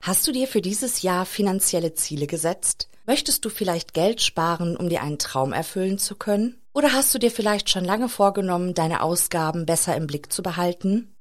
Hast du dir für dieses Jahr finanzielle Ziele gesetzt? Möchtest du vielleicht Geld sparen, um dir einen Traum erfüllen zu können? Oder hast du dir vielleicht schon lange vorgenommen, deine Ausgaben besser im Blick zu behalten?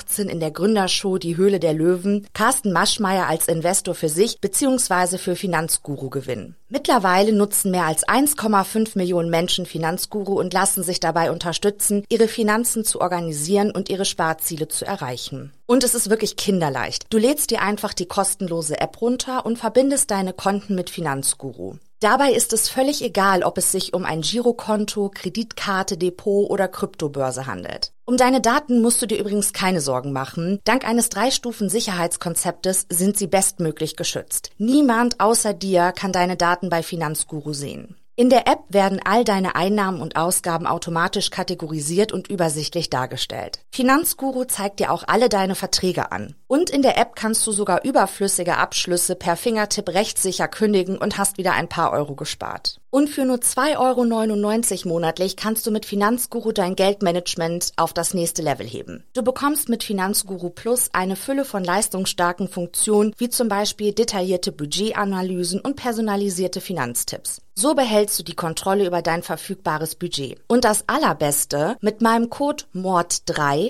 2018 in der Gründershow Die Höhle der Löwen Carsten Maschmeyer als Investor für sich bzw. für Finanzguru gewinnen. Mittlerweile nutzen mehr als 1,5 Millionen Menschen Finanzguru und lassen sich dabei unterstützen, ihre Finanzen zu organisieren und ihre Sparziele zu erreichen. Und es ist wirklich kinderleicht. Du lädst dir einfach die kostenlose App runter und verbindest deine Konten mit Finanzguru. Dabei ist es völlig egal, ob es sich um ein Girokonto, Kreditkarte, Depot oder Kryptobörse handelt. Um deine Daten musst du dir übrigens keine Sorgen machen. Dank eines Drei-Stufen-Sicherheitskonzeptes sind sie bestmöglich geschützt. Niemand außer dir kann deine Daten bei Finanzguru sehen. In der App werden all deine Einnahmen und Ausgaben automatisch kategorisiert und übersichtlich dargestellt. Finanzguru zeigt dir auch alle deine Verträge an. Und in der App kannst du sogar überflüssige Abschlüsse per Fingertipp rechtssicher kündigen und hast wieder ein paar Euro gespart. Und für nur 2,99 Euro monatlich kannst du mit Finanzguru dein Geldmanagement auf das nächste Level heben. Du bekommst mit Finanzguru Plus eine Fülle von leistungsstarken Funktionen, wie zum Beispiel detaillierte Budgetanalysen und personalisierte Finanztipps. So behältst du die Kontrolle über dein verfügbares Budget. Und das Allerbeste, mit meinem Code MORD3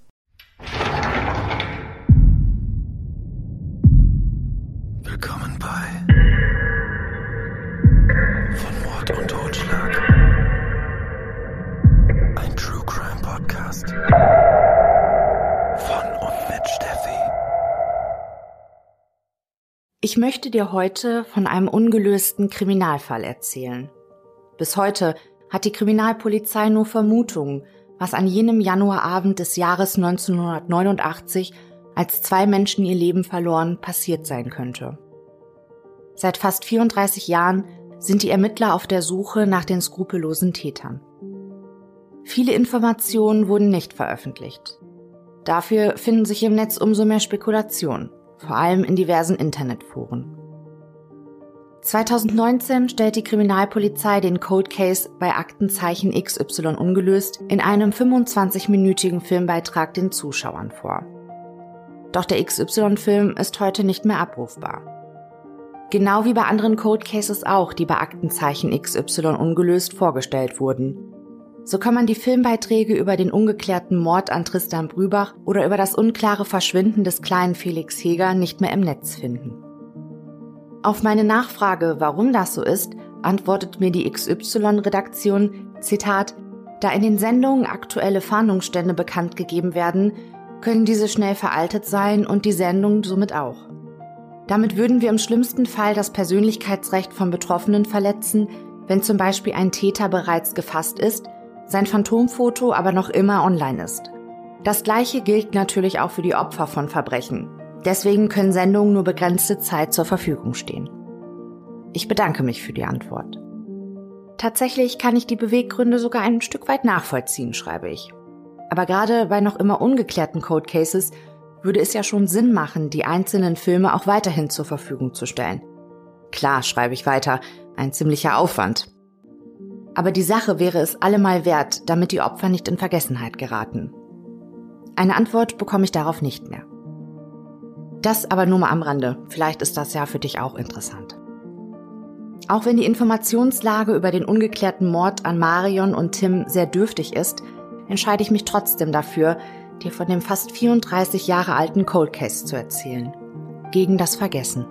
Podcast. Von und mit Steffi. Ich möchte dir heute von einem ungelösten Kriminalfall erzählen. Bis heute hat die Kriminalpolizei nur Vermutungen, was an jenem Januarabend des Jahres 1989, als zwei Menschen ihr Leben verloren, passiert sein könnte. Seit fast 34 Jahren sind die Ermittler auf der Suche nach den skrupellosen Tätern. Viele Informationen wurden nicht veröffentlicht. Dafür finden sich im Netz umso mehr Spekulationen, vor allem in diversen Internetforen. 2019 stellt die Kriminalpolizei den Code Case bei Aktenzeichen XY ungelöst in einem 25-minütigen Filmbeitrag den Zuschauern vor. Doch der XY-Film ist heute nicht mehr abrufbar. Genau wie bei anderen Code Cases auch, die bei Aktenzeichen XY ungelöst vorgestellt wurden. So kann man die Filmbeiträge über den ungeklärten Mord an Tristan Brübach oder über das unklare Verschwinden des kleinen Felix Heger nicht mehr im Netz finden. Auf meine Nachfrage, warum das so ist, antwortet mir die XY-Redaktion, Zitat, da in den Sendungen aktuelle Fahndungsstände bekannt gegeben werden, können diese schnell veraltet sein und die Sendung somit auch. Damit würden wir im schlimmsten Fall das Persönlichkeitsrecht von Betroffenen verletzen, wenn zum Beispiel ein Täter bereits gefasst ist, sein Phantomfoto aber noch immer online ist. Das gleiche gilt natürlich auch für die Opfer von Verbrechen. Deswegen können Sendungen nur begrenzte Zeit zur Verfügung stehen. Ich bedanke mich für die Antwort. Tatsächlich kann ich die Beweggründe sogar ein Stück weit nachvollziehen, schreibe ich. Aber gerade bei noch immer ungeklärten Code Cases würde es ja schon Sinn machen, die einzelnen Filme auch weiterhin zur Verfügung zu stellen. Klar, schreibe ich weiter, ein ziemlicher Aufwand. Aber die Sache wäre es allemal wert, damit die Opfer nicht in Vergessenheit geraten. Eine Antwort bekomme ich darauf nicht mehr. Das aber nur mal am Rande. Vielleicht ist das ja für dich auch interessant. Auch wenn die Informationslage über den ungeklärten Mord an Marion und Tim sehr dürftig ist, entscheide ich mich trotzdem dafür, dir von dem fast 34 Jahre alten Cold Case zu erzählen. Gegen das Vergessen.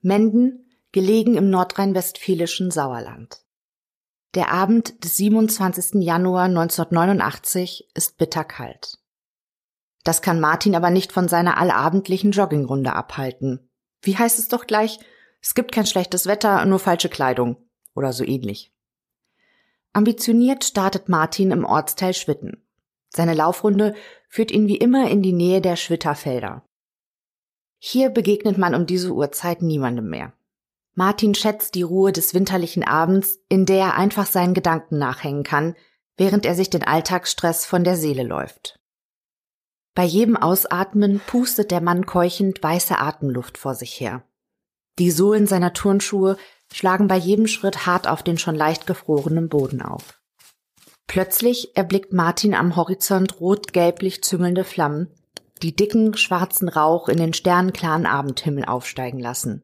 Menden, gelegen im nordrhein-westfälischen Sauerland. Der Abend des 27. Januar 1989 ist bitterkalt. Das kann Martin aber nicht von seiner allabendlichen Joggingrunde abhalten. Wie heißt es doch gleich? Es gibt kein schlechtes Wetter, nur falsche Kleidung. Oder so ähnlich. Ambitioniert startet Martin im Ortsteil Schwitten. Seine Laufrunde führt ihn wie immer in die Nähe der Schwitterfelder. Hier begegnet man um diese Uhrzeit niemandem mehr. Martin schätzt die Ruhe des winterlichen Abends, in der er einfach seinen Gedanken nachhängen kann, während er sich den Alltagsstress von der Seele läuft. Bei jedem Ausatmen pustet der Mann keuchend weiße Atemluft vor sich her. Die Sohlen seiner Turnschuhe schlagen bei jedem Schritt hart auf den schon leicht gefrorenen Boden auf. Plötzlich erblickt Martin am Horizont rot-gelblich züngelnde Flammen, die dicken, schwarzen Rauch in den sternenklaren Abendhimmel aufsteigen lassen.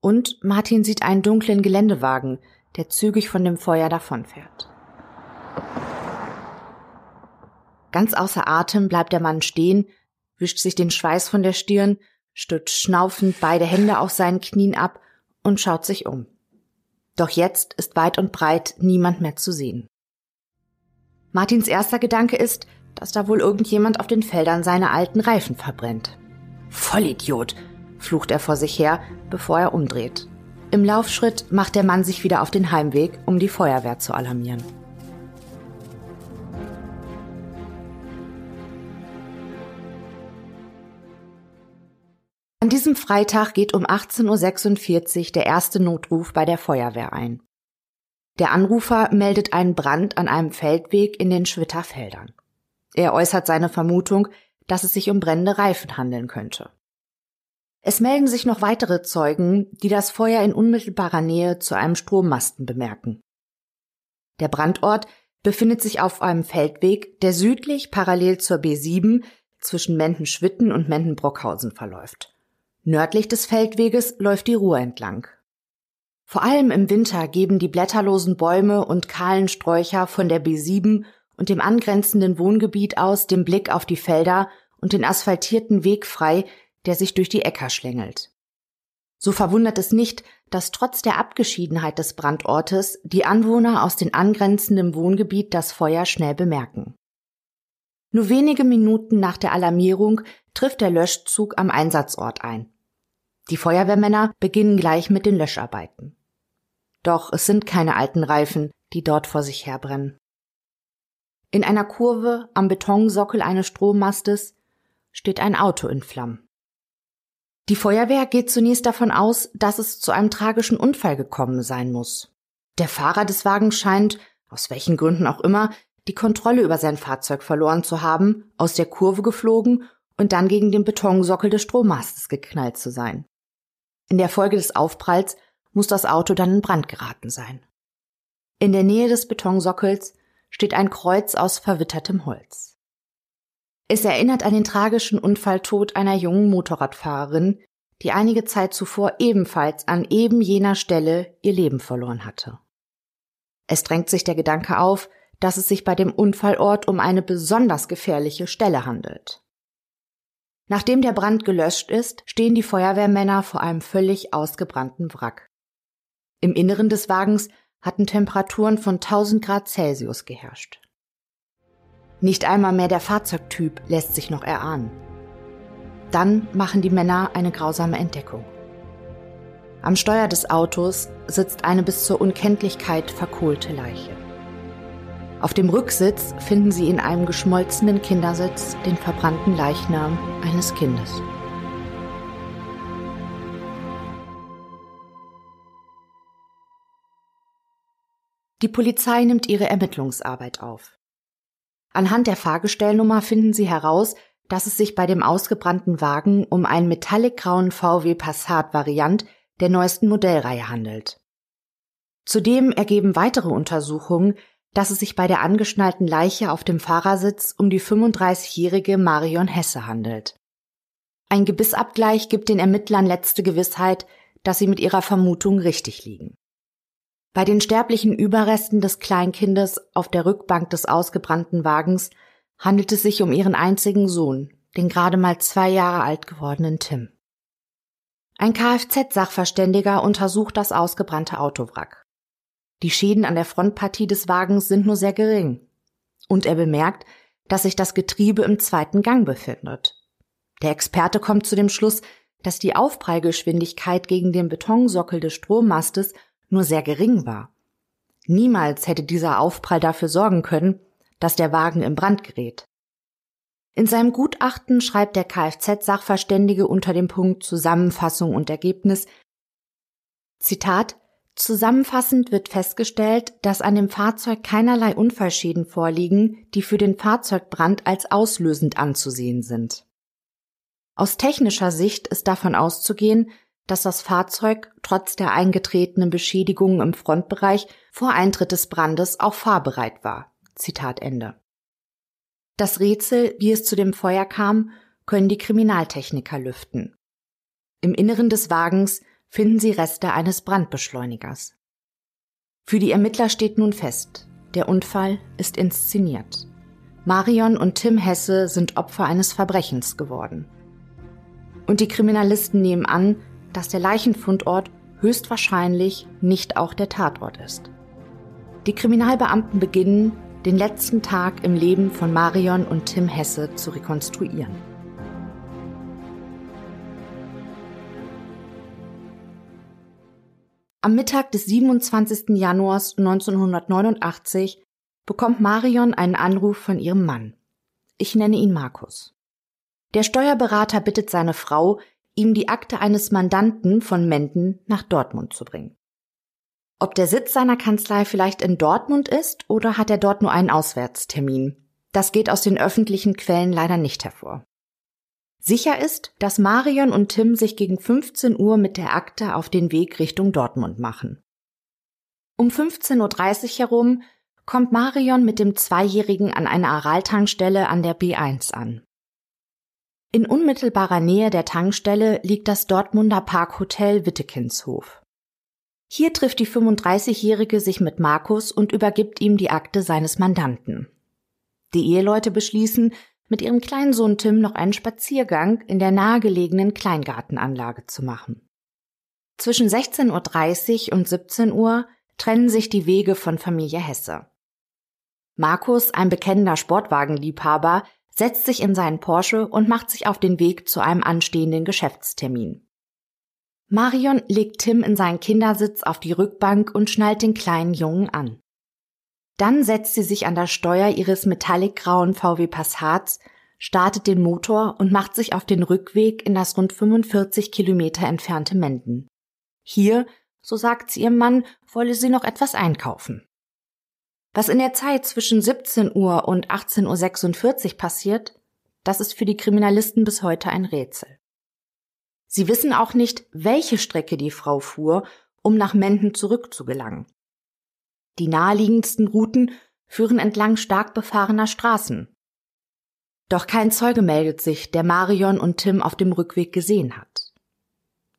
Und Martin sieht einen dunklen Geländewagen, der zügig von dem Feuer davonfährt. Ganz außer Atem bleibt der Mann stehen, wischt sich den Schweiß von der Stirn, stützt schnaufend beide Hände auf seinen Knien ab und schaut sich um. Doch jetzt ist weit und breit niemand mehr zu sehen. Martins erster Gedanke ist, dass da wohl irgendjemand auf den Feldern seine alten Reifen verbrennt. Vollidiot, flucht er vor sich her, bevor er umdreht. Im Laufschritt macht der Mann sich wieder auf den Heimweg, um die Feuerwehr zu alarmieren. An diesem Freitag geht um 18.46 Uhr der erste Notruf bei der Feuerwehr ein. Der Anrufer meldet einen Brand an einem Feldweg in den Schwitterfeldern. Er äußert seine Vermutung, dass es sich um brennende Reifen handeln könnte. Es melden sich noch weitere Zeugen, die das Feuer in unmittelbarer Nähe zu einem Strommasten bemerken. Der Brandort befindet sich auf einem Feldweg, der südlich parallel zur B7 zwischen Mendenschwitten und Mendenbrockhausen verläuft. Nördlich des Feldweges läuft die Ruhr entlang. Vor allem im Winter geben die blätterlosen Bäume und kahlen Sträucher von der B7 und dem angrenzenden Wohngebiet aus den Blick auf die Felder und den asphaltierten Weg frei, der sich durch die Äcker schlängelt. So verwundert es nicht, dass trotz der Abgeschiedenheit des Brandortes die Anwohner aus den angrenzenden Wohngebiet das Feuer schnell bemerken. Nur wenige Minuten nach der Alarmierung trifft der Löschzug am Einsatzort ein. Die Feuerwehrmänner beginnen gleich mit den Löscharbeiten. Doch es sind keine alten Reifen, die dort vor sich herbrennen. In einer Kurve am Betonsockel eines Strommastes steht ein Auto in Flammen. Die Feuerwehr geht zunächst davon aus, dass es zu einem tragischen Unfall gekommen sein muss. Der Fahrer des Wagens scheint, aus welchen Gründen auch immer, die Kontrolle über sein Fahrzeug verloren zu haben, aus der Kurve geflogen und dann gegen den Betonsockel des Strommastes geknallt zu sein. In der Folge des Aufpralls muss das Auto dann in Brand geraten sein. In der Nähe des Betonsockels steht ein Kreuz aus verwittertem Holz. Es erinnert an den tragischen Unfalltod einer jungen Motorradfahrerin, die einige Zeit zuvor ebenfalls an eben jener Stelle ihr Leben verloren hatte. Es drängt sich der Gedanke auf, dass es sich bei dem Unfallort um eine besonders gefährliche Stelle handelt. Nachdem der Brand gelöscht ist, stehen die Feuerwehrmänner vor einem völlig ausgebrannten Wrack. Im Inneren des Wagens hatten Temperaturen von 1000 Grad Celsius geherrscht. Nicht einmal mehr der Fahrzeugtyp lässt sich noch erahnen. Dann machen die Männer eine grausame Entdeckung. Am Steuer des Autos sitzt eine bis zur Unkenntlichkeit verkohlte Leiche. Auf dem Rücksitz finden sie in einem geschmolzenen Kindersitz den verbrannten Leichnam eines Kindes. Die Polizei nimmt ihre Ermittlungsarbeit auf. Anhand der Fahrgestellnummer finden sie heraus, dass es sich bei dem ausgebrannten Wagen um einen metallicgrauen VW Passat Variant der neuesten Modellreihe handelt. Zudem ergeben weitere Untersuchungen, dass es sich bei der angeschnallten Leiche auf dem Fahrersitz um die 35-jährige Marion Hesse handelt. Ein Gebissabgleich gibt den Ermittlern letzte Gewissheit, dass sie mit ihrer Vermutung richtig liegen. Bei den sterblichen Überresten des Kleinkindes auf der Rückbank des ausgebrannten Wagens handelt es sich um ihren einzigen Sohn, den gerade mal zwei Jahre alt gewordenen Tim. Ein Kfz-Sachverständiger untersucht das ausgebrannte Autowrack. Die Schäden an der Frontpartie des Wagens sind nur sehr gering. Und er bemerkt, dass sich das Getriebe im zweiten Gang befindet. Der Experte kommt zu dem Schluss, dass die Aufprallgeschwindigkeit gegen den Betonsockel des Strommastes nur sehr gering war. Niemals hätte dieser Aufprall dafür sorgen können, dass der Wagen in Brand gerät. In seinem Gutachten schreibt der Kfz-Sachverständige unter dem Punkt Zusammenfassung und Ergebnis Zitat Zusammenfassend wird festgestellt, dass an dem Fahrzeug keinerlei Unfallschäden vorliegen, die für den Fahrzeugbrand als auslösend anzusehen sind. Aus technischer Sicht ist davon auszugehen, dass das Fahrzeug trotz der eingetretenen Beschädigungen im Frontbereich vor Eintritt des Brandes auch fahrbereit war. Zitat Ende. Das Rätsel, wie es zu dem Feuer kam, können die Kriminaltechniker lüften. Im Inneren des Wagens finden sie Reste eines Brandbeschleunigers. Für die Ermittler steht nun fest, der Unfall ist inszeniert. Marion und Tim Hesse sind Opfer eines Verbrechens geworden. Und die Kriminalisten nehmen an, dass der Leichenfundort höchstwahrscheinlich nicht auch der Tatort ist. Die Kriminalbeamten beginnen, den letzten Tag im Leben von Marion und Tim Hesse zu rekonstruieren. Am Mittag des 27. Januars 1989 bekommt Marion einen Anruf von ihrem Mann. Ich nenne ihn Markus. Der Steuerberater bittet seine Frau, ihm die Akte eines Mandanten von Menden nach Dortmund zu bringen. Ob der Sitz seiner Kanzlei vielleicht in Dortmund ist oder hat er dort nur einen Auswärtstermin? Das geht aus den öffentlichen Quellen leider nicht hervor. Sicher ist, dass Marion und Tim sich gegen 15 Uhr mit der Akte auf den Weg Richtung Dortmund machen. Um 15.30 Uhr herum kommt Marion mit dem Zweijährigen an einer Araltankstelle an der B1 an. In unmittelbarer Nähe der Tankstelle liegt das Dortmunder Parkhotel Wittekinshof. Hier trifft die 35-Jährige sich mit Markus und übergibt ihm die Akte seines Mandanten. Die Eheleute beschließen, mit ihrem kleinen Sohn Tim noch einen Spaziergang in der nahegelegenen Kleingartenanlage zu machen. Zwischen 16.30 Uhr und 17 Uhr trennen sich die Wege von Familie Hesse. Markus, ein bekennender Sportwagenliebhaber, setzt sich in seinen Porsche und macht sich auf den Weg zu einem anstehenden Geschäftstermin. Marion legt Tim in seinen Kindersitz auf die Rückbank und schnallt den kleinen Jungen an. Dann setzt sie sich an das Steuer ihres metallicgrauen VW Passats, startet den Motor und macht sich auf den Rückweg in das rund 45 Kilometer entfernte Menden. Hier, so sagt sie ihrem Mann, wolle sie noch etwas einkaufen. Was in der Zeit zwischen 17 Uhr und 18.46 Uhr passiert, das ist für die Kriminalisten bis heute ein Rätsel. Sie wissen auch nicht, welche Strecke die Frau fuhr, um nach Menden zurückzugelangen. Die naheliegendsten Routen führen entlang stark befahrener Straßen. Doch kein Zeuge meldet sich, der Marion und Tim auf dem Rückweg gesehen hat.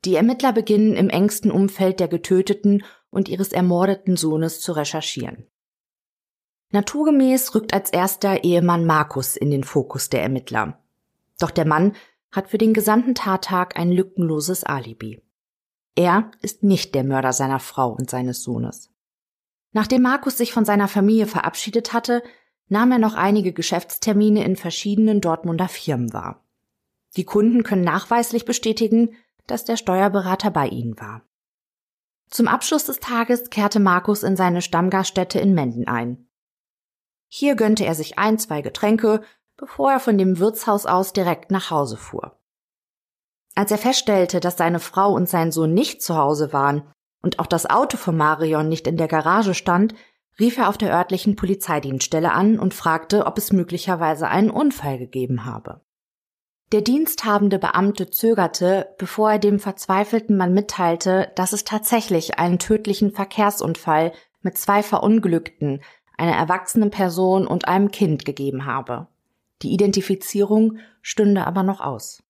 Die Ermittler beginnen im engsten Umfeld der getöteten und ihres ermordeten Sohnes zu recherchieren. Naturgemäß rückt als erster Ehemann Markus in den Fokus der Ermittler. Doch der Mann hat für den gesamten Tattag ein lückenloses Alibi. Er ist nicht der Mörder seiner Frau und seines Sohnes. Nachdem Markus sich von seiner Familie verabschiedet hatte, nahm er noch einige Geschäftstermine in verschiedenen Dortmunder Firmen wahr. Die Kunden können nachweislich bestätigen, dass der Steuerberater bei ihnen war. Zum Abschluss des Tages kehrte Markus in seine Stammgaststätte in Menden ein. Hier gönnte er sich ein, zwei Getränke, bevor er von dem Wirtshaus aus direkt nach Hause fuhr. Als er feststellte, dass seine Frau und sein Sohn nicht zu Hause waren und auch das Auto von Marion nicht in der Garage stand, rief er auf der örtlichen Polizeidienststelle an und fragte, ob es möglicherweise einen Unfall gegeben habe. Der diensthabende Beamte zögerte, bevor er dem verzweifelten Mann mitteilte, dass es tatsächlich einen tödlichen Verkehrsunfall mit zwei Verunglückten, einer erwachsenen Person und einem Kind gegeben habe. Die Identifizierung stünde aber noch aus.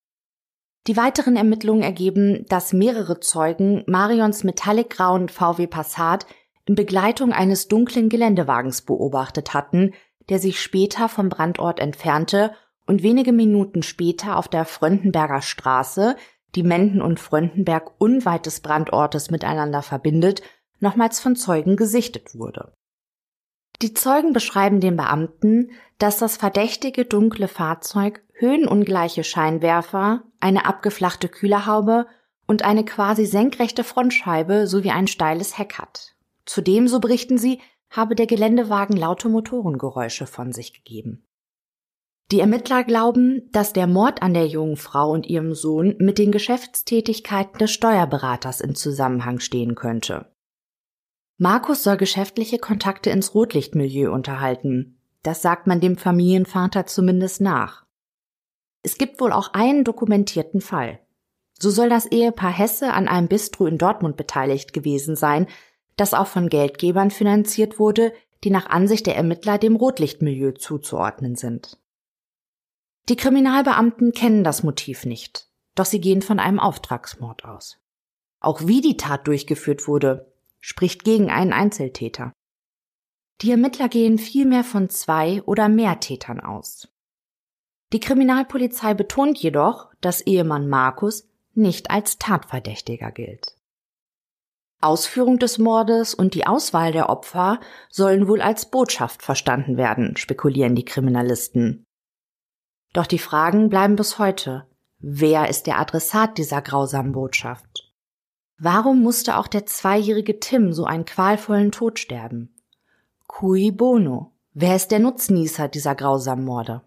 Die weiteren Ermittlungen ergeben, dass mehrere Zeugen Marions metallicgrauen VW Passat in Begleitung eines dunklen Geländewagens beobachtet hatten, der sich später vom Brandort entfernte und wenige Minuten später auf der Fröndenberger Straße, die Menden und Fröndenberg unweit des Brandortes miteinander verbindet, nochmals von Zeugen gesichtet wurde. Die Zeugen beschreiben den Beamten, dass das verdächtige dunkle Fahrzeug höhenungleiche Scheinwerfer, eine abgeflachte Kühlerhaube und eine quasi senkrechte Frontscheibe sowie ein steiles Heck hat. Zudem, so berichten sie, habe der Geländewagen laute Motorengeräusche von sich gegeben. Die Ermittler glauben, dass der Mord an der jungen Frau und ihrem Sohn mit den Geschäftstätigkeiten des Steuerberaters in Zusammenhang stehen könnte. Markus soll geschäftliche Kontakte ins Rotlichtmilieu unterhalten. Das sagt man dem Familienvater zumindest nach. Es gibt wohl auch einen dokumentierten Fall. So soll das Ehepaar Hesse an einem Bistro in Dortmund beteiligt gewesen sein, das auch von Geldgebern finanziert wurde, die nach Ansicht der Ermittler dem Rotlichtmilieu zuzuordnen sind. Die Kriminalbeamten kennen das Motiv nicht, doch sie gehen von einem Auftragsmord aus. Auch wie die Tat durchgeführt wurde, spricht gegen einen Einzeltäter. Die Ermittler gehen vielmehr von zwei oder mehr Tätern aus. Die Kriminalpolizei betont jedoch, dass Ehemann Markus nicht als Tatverdächtiger gilt. Ausführung des Mordes und die Auswahl der Opfer sollen wohl als Botschaft verstanden werden, spekulieren die Kriminalisten. Doch die Fragen bleiben bis heute. Wer ist der Adressat dieser grausamen Botschaft? Warum musste auch der zweijährige Tim so einen qualvollen Tod sterben? Cui bono? Wer ist der Nutznießer dieser grausamen Morde?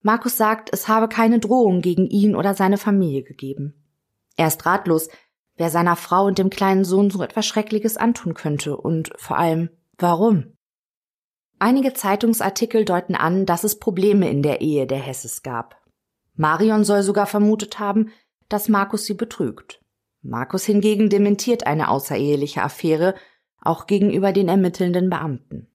Markus sagt, es habe keine Drohung gegen ihn oder seine Familie gegeben. Er ist ratlos, wer seiner Frau und dem kleinen Sohn so etwas Schreckliches antun könnte und vor allem, warum? Einige Zeitungsartikel deuten an, dass es Probleme in der Ehe der Hesses gab. Marion soll sogar vermutet haben, dass Markus sie betrügt. Markus hingegen dementiert eine außereheliche Affäre, auch gegenüber den ermittelnden Beamten.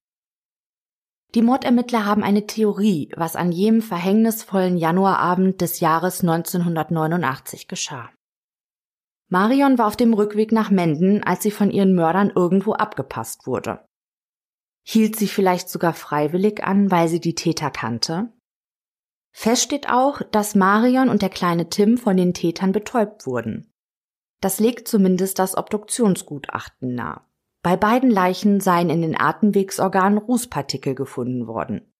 Die Mordermittler haben eine Theorie, was an jenem verhängnisvollen Januarabend des Jahres 1989 geschah. Marion war auf dem Rückweg nach Menden, als sie von ihren Mördern irgendwo abgepasst wurde. Hielt sie vielleicht sogar freiwillig an, weil sie die Täter kannte? Fest steht auch, dass Marion und der kleine Tim von den Tätern betäubt wurden. Das legt zumindest das Obduktionsgutachten nahe. Bei beiden Leichen seien in den Atemwegsorganen Rußpartikel gefunden worden.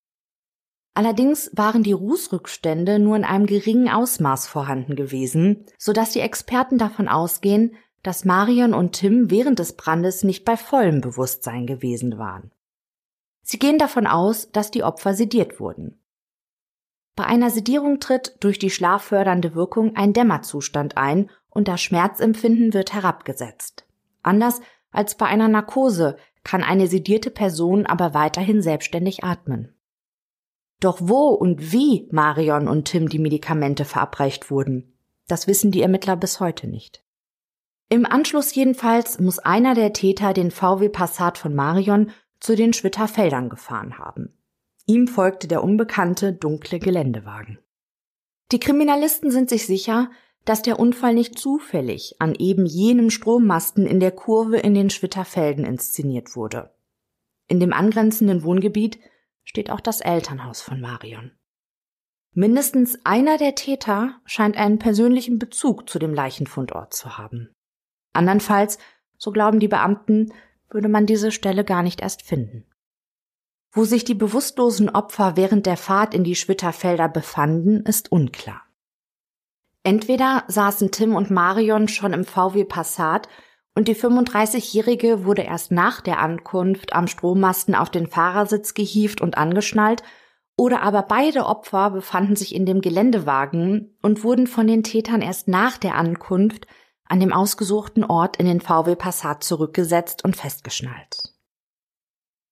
Allerdings waren die Rußrückstände nur in einem geringen Ausmaß vorhanden gewesen, so dass die Experten davon ausgehen, dass Marion und Tim während des Brandes nicht bei vollem Bewusstsein gewesen waren. Sie gehen davon aus, dass die Opfer sediert wurden. Bei einer Sedierung tritt durch die schlaffördernde Wirkung ein Dämmerzustand ein und das Schmerzempfinden wird herabgesetzt. Anders als bei einer Narkose kann eine sedierte Person aber weiterhin selbstständig atmen. Doch wo und wie Marion und Tim die Medikamente verabreicht wurden, das wissen die Ermittler bis heute nicht. Im Anschluss jedenfalls muss einer der Täter den VW Passat von Marion zu den Schwitter Feldern gefahren haben. Ihm folgte der unbekannte dunkle Geländewagen. Die Kriminalisten sind sich sicher, dass der Unfall nicht zufällig an eben jenem Strommasten in der Kurve in den Schwitterfelden inszeniert wurde. In dem angrenzenden Wohngebiet steht auch das Elternhaus von Marion. Mindestens einer der Täter scheint einen persönlichen Bezug zu dem Leichenfundort zu haben. Andernfalls, so glauben die Beamten, würde man diese Stelle gar nicht erst finden. Wo sich die bewusstlosen Opfer während der Fahrt in die Schwitterfelder befanden, ist unklar. Entweder saßen Tim und Marion schon im VW Passat und die 35-Jährige wurde erst nach der Ankunft am Strommasten auf den Fahrersitz gehievt und angeschnallt, oder aber beide Opfer befanden sich in dem Geländewagen und wurden von den Tätern erst nach der Ankunft an dem ausgesuchten Ort in den VW Passat zurückgesetzt und festgeschnallt.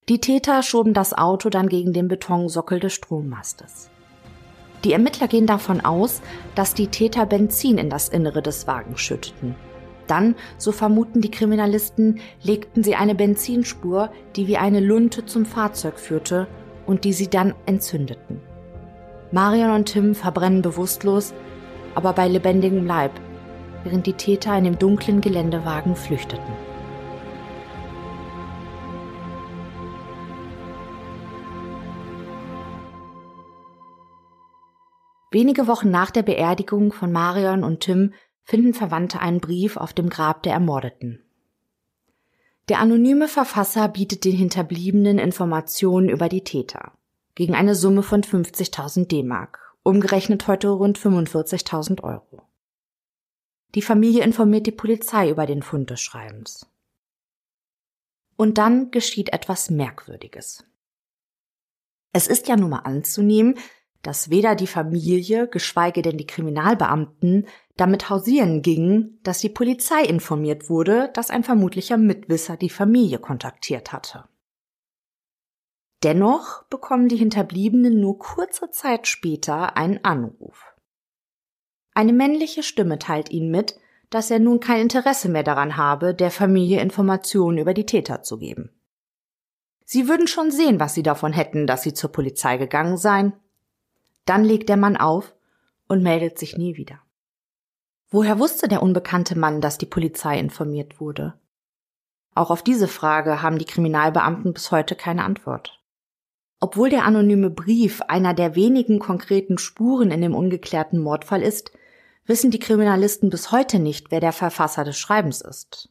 Die Täter schoben das Auto dann gegen den Betonsockel des Strommastes. Die Ermittler gehen davon aus, dass die Täter Benzin in das Innere des Wagens schütteten. Dann, so vermuten die Kriminalisten, legten sie eine Benzinspur, die wie eine Lunte zum Fahrzeug führte und die sie dann entzündeten. Marion und Tim verbrennen bewusstlos, aber bei lebendigem Leib, während die Täter in dem dunklen Geländewagen flüchteten. Wenige Wochen nach der Beerdigung von Marion und Tim finden Verwandte einen Brief auf dem Grab der Ermordeten. Der anonyme Verfasser bietet den Hinterbliebenen Informationen über die Täter gegen eine Summe von 50.000 D-Mark, umgerechnet heute rund 45.000 Euro. Die Familie informiert die Polizei über den Fund des Schreibens. Und dann geschieht etwas Merkwürdiges. Es ist ja nun mal anzunehmen, dass weder die Familie, geschweige denn die Kriminalbeamten damit hausieren gingen, dass die Polizei informiert wurde, dass ein vermutlicher Mitwisser die Familie kontaktiert hatte. Dennoch bekommen die Hinterbliebenen nur kurze Zeit später einen Anruf. Eine männliche Stimme teilt ihnen mit, dass er nun kein Interesse mehr daran habe, der Familie Informationen über die Täter zu geben. Sie würden schon sehen, was sie davon hätten, dass sie zur Polizei gegangen seien dann legt der Mann auf und meldet sich nie wieder. Woher wusste der unbekannte Mann, dass die Polizei informiert wurde? Auch auf diese Frage haben die Kriminalbeamten bis heute keine Antwort. Obwohl der anonyme Brief einer der wenigen konkreten Spuren in dem ungeklärten Mordfall ist, wissen die Kriminalisten bis heute nicht, wer der Verfasser des Schreibens ist.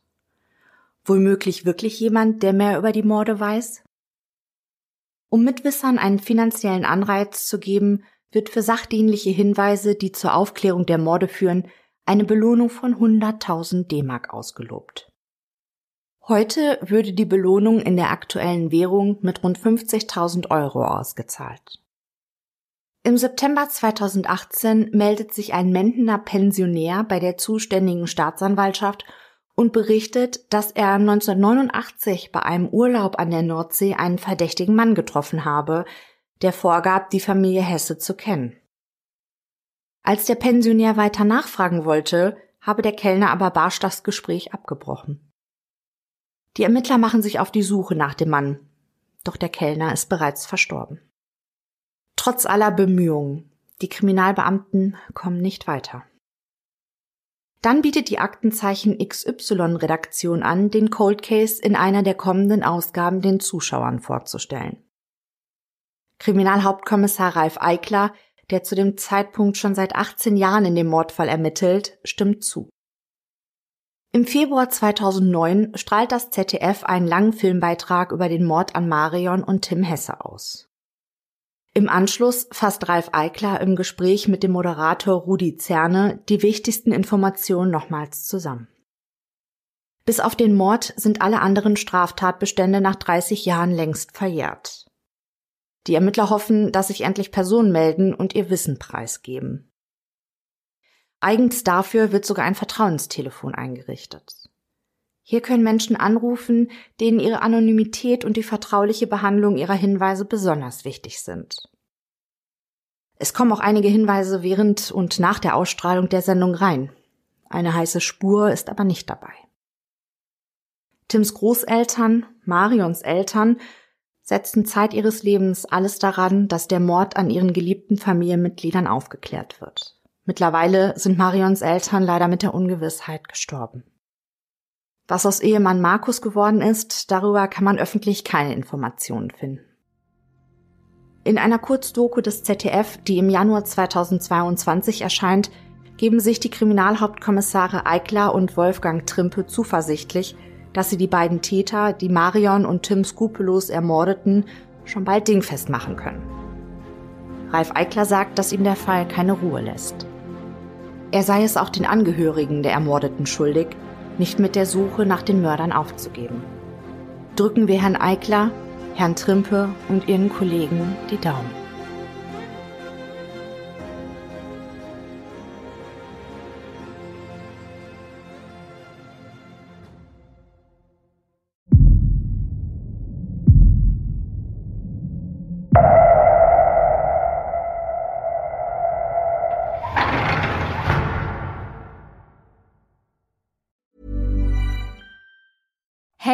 Womöglich wirklich jemand, der mehr über die Morde weiß? Um Mitwissern einen finanziellen Anreiz zu geben, wird für sachdienliche Hinweise, die zur Aufklärung der Morde führen, eine Belohnung von 100.000 D-Mark ausgelobt. Heute würde die Belohnung in der aktuellen Währung mit rund 50.000 Euro ausgezahlt. Im September 2018 meldet sich ein Mendener Pensionär bei der zuständigen Staatsanwaltschaft und berichtet, dass er 1989 bei einem Urlaub an der Nordsee einen verdächtigen Mann getroffen habe, der vorgab, die Familie Hesse zu kennen. Als der Pensionär weiter nachfragen wollte, habe der Kellner aber barsch das Gespräch abgebrochen. Die Ermittler machen sich auf die Suche nach dem Mann, doch der Kellner ist bereits verstorben. Trotz aller Bemühungen, die Kriminalbeamten kommen nicht weiter. Dann bietet die Aktenzeichen XY-Redaktion an, den Cold Case in einer der kommenden Ausgaben den Zuschauern vorzustellen. Kriminalhauptkommissar Ralf Eickler, der zu dem Zeitpunkt schon seit 18 Jahren in dem Mordfall ermittelt, stimmt zu. Im Februar 2009 strahlt das ZDF einen langen Filmbeitrag über den Mord an Marion und Tim Hesse aus. Im Anschluss fasst Ralf Eickler im Gespräch mit dem Moderator Rudi Zerne die wichtigsten Informationen nochmals zusammen. Bis auf den Mord sind alle anderen Straftatbestände nach 30 Jahren längst verjährt. Die Ermittler hoffen, dass sich endlich Personen melden und ihr Wissen preisgeben. Eigens dafür wird sogar ein Vertrauenstelefon eingerichtet. Hier können Menschen anrufen, denen ihre Anonymität und die vertrauliche Behandlung ihrer Hinweise besonders wichtig sind. Es kommen auch einige Hinweise während und nach der Ausstrahlung der Sendung rein. Eine heiße Spur ist aber nicht dabei. Tims Großeltern, Marions Eltern setzten Zeit ihres Lebens alles daran, dass der Mord an ihren geliebten Familienmitgliedern aufgeklärt wird. Mittlerweile sind Marions Eltern leider mit der Ungewissheit gestorben. Was aus Ehemann Markus geworden ist, darüber kann man öffentlich keine Informationen finden. In einer Kurzdoku des ZDF, die im Januar 2022 erscheint, geben sich die Kriminalhauptkommissare Eickler und Wolfgang Trimpe zuversichtlich, dass sie die beiden Täter, die Marion und Tim skrupellos ermordeten, schon bald dingfest machen können. Ralf Eickler sagt, dass ihm der Fall keine Ruhe lässt. Er sei es auch den Angehörigen der Ermordeten schuldig, nicht mit der Suche nach den Mördern aufzugeben. Drücken wir Herrn Eickler, Herrn Trimpe und Ihren Kollegen die Daumen.